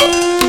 Alors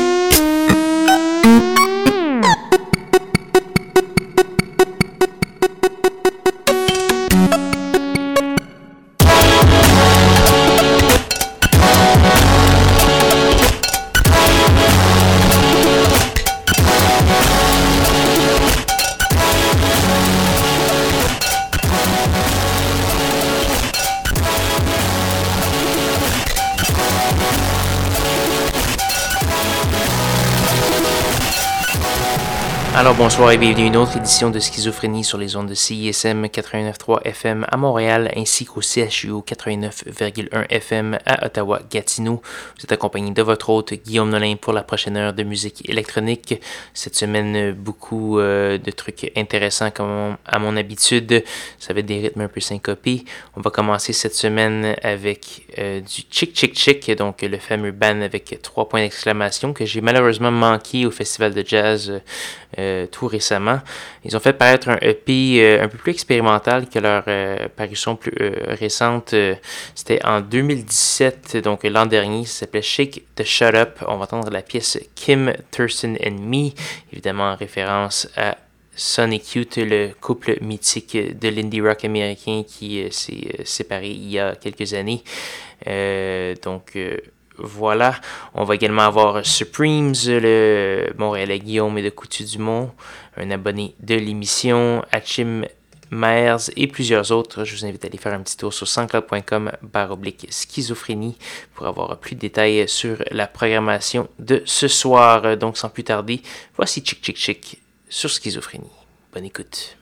bonsoir et bienvenue à une autre édition de Schizophrénie sur les ondes de CISM 89.3 FM à Montréal ainsi qu'au CHU 89.1 FM à Ottawa-Gatineau. Vous êtes accompagné de votre hôte Guillaume Nolin pour la prochaine heure de musique électronique. Cette semaine, beaucoup euh, de trucs intéressants comme à mon habitude. Ça va être des rythmes un peu syncopés. On va commencer cette semaine avec euh, du Chick Chick Chick, donc le fameux band avec trois points d'exclamation que j'ai malheureusement manqué au festival de jazz. Euh, tout récemment. Ils ont fait paraître un EP euh, un peu plus expérimental que leur euh, parution plus récente. C'était en 2017, donc l'an dernier. Ça s'appelait Shake the Shut Up. On va entendre la pièce Kim, Thurston and Me, évidemment en référence à Sonic Youth, le couple mythique de l'indie rock américain qui s'est séparé il y a quelques années. donc, voilà. On va également avoir Supremes, le Montréalais Guillaume et de Coutu Dumont, un abonné de l'émission, Achim Myers et plusieurs autres. Je vous invite à aller faire un petit tour sur sanscloud.com oblique schizophrénie pour avoir plus de détails sur la programmation de ce soir. Donc sans plus tarder, voici Chick Chick Chick sur schizophrénie. Bonne écoute.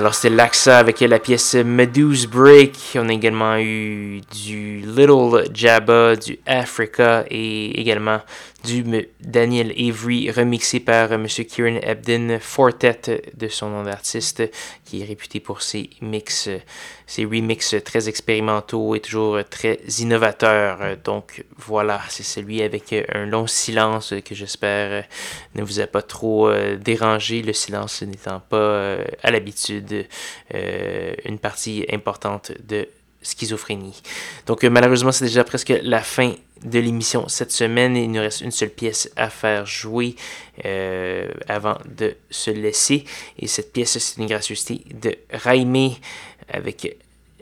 Alors c'était l'AXA avec la pièce Medusa Break. On a également eu du Little Jabba, du Africa et également du Daniel Avery remixé par M. Kieran Ebden, Fortet de son nom d'artiste, qui est réputé pour ses mix, ses remixes très expérimentaux et toujours très innovateurs. Donc voilà, c'est celui avec un long silence que j'espère ne vous a pas trop euh, dérangé, le silence n'étant pas euh, à l'habitude euh, une partie importante de schizophrénie. Donc euh, malheureusement, c'est déjà presque la fin de l'émission cette semaine. Il nous reste une seule pièce à faire jouer euh, avant de se laisser. Et cette pièce, c'est une gracieuseté de Raimé avec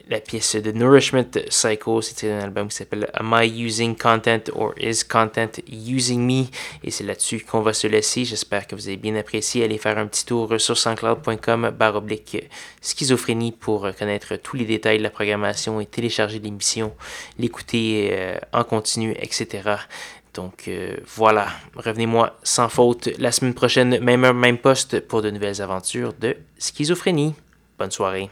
la pièce de Nourishment Cycle. C'est un album qui s'appelle Am I Using Content or Is Content Using Me? Et c'est là-dessus qu'on va se laisser. J'espère que vous avez bien apprécié. Allez faire un petit tour sur sanscloud.com oblique schizophrénie pour connaître tous les détails de la programmation et télécharger l'émission, l'écouter euh, en continu, etc. Donc euh, voilà, revenez-moi sans faute la semaine prochaine, même heure, même poste pour de nouvelles aventures de schizophrénie. Bonne soirée.